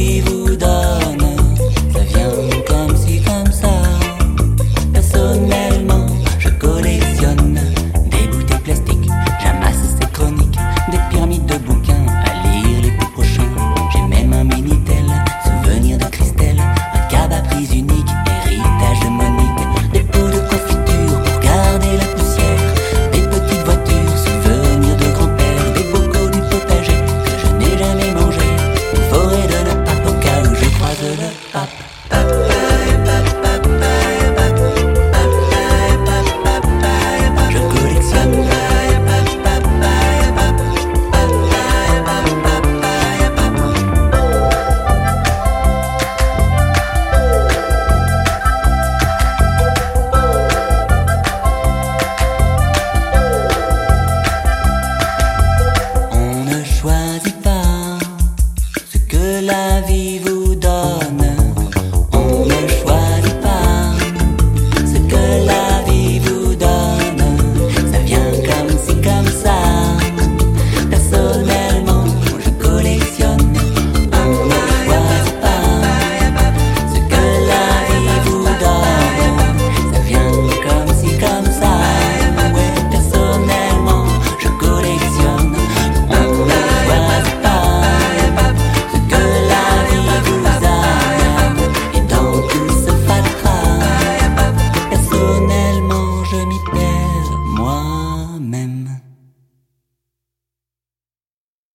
You.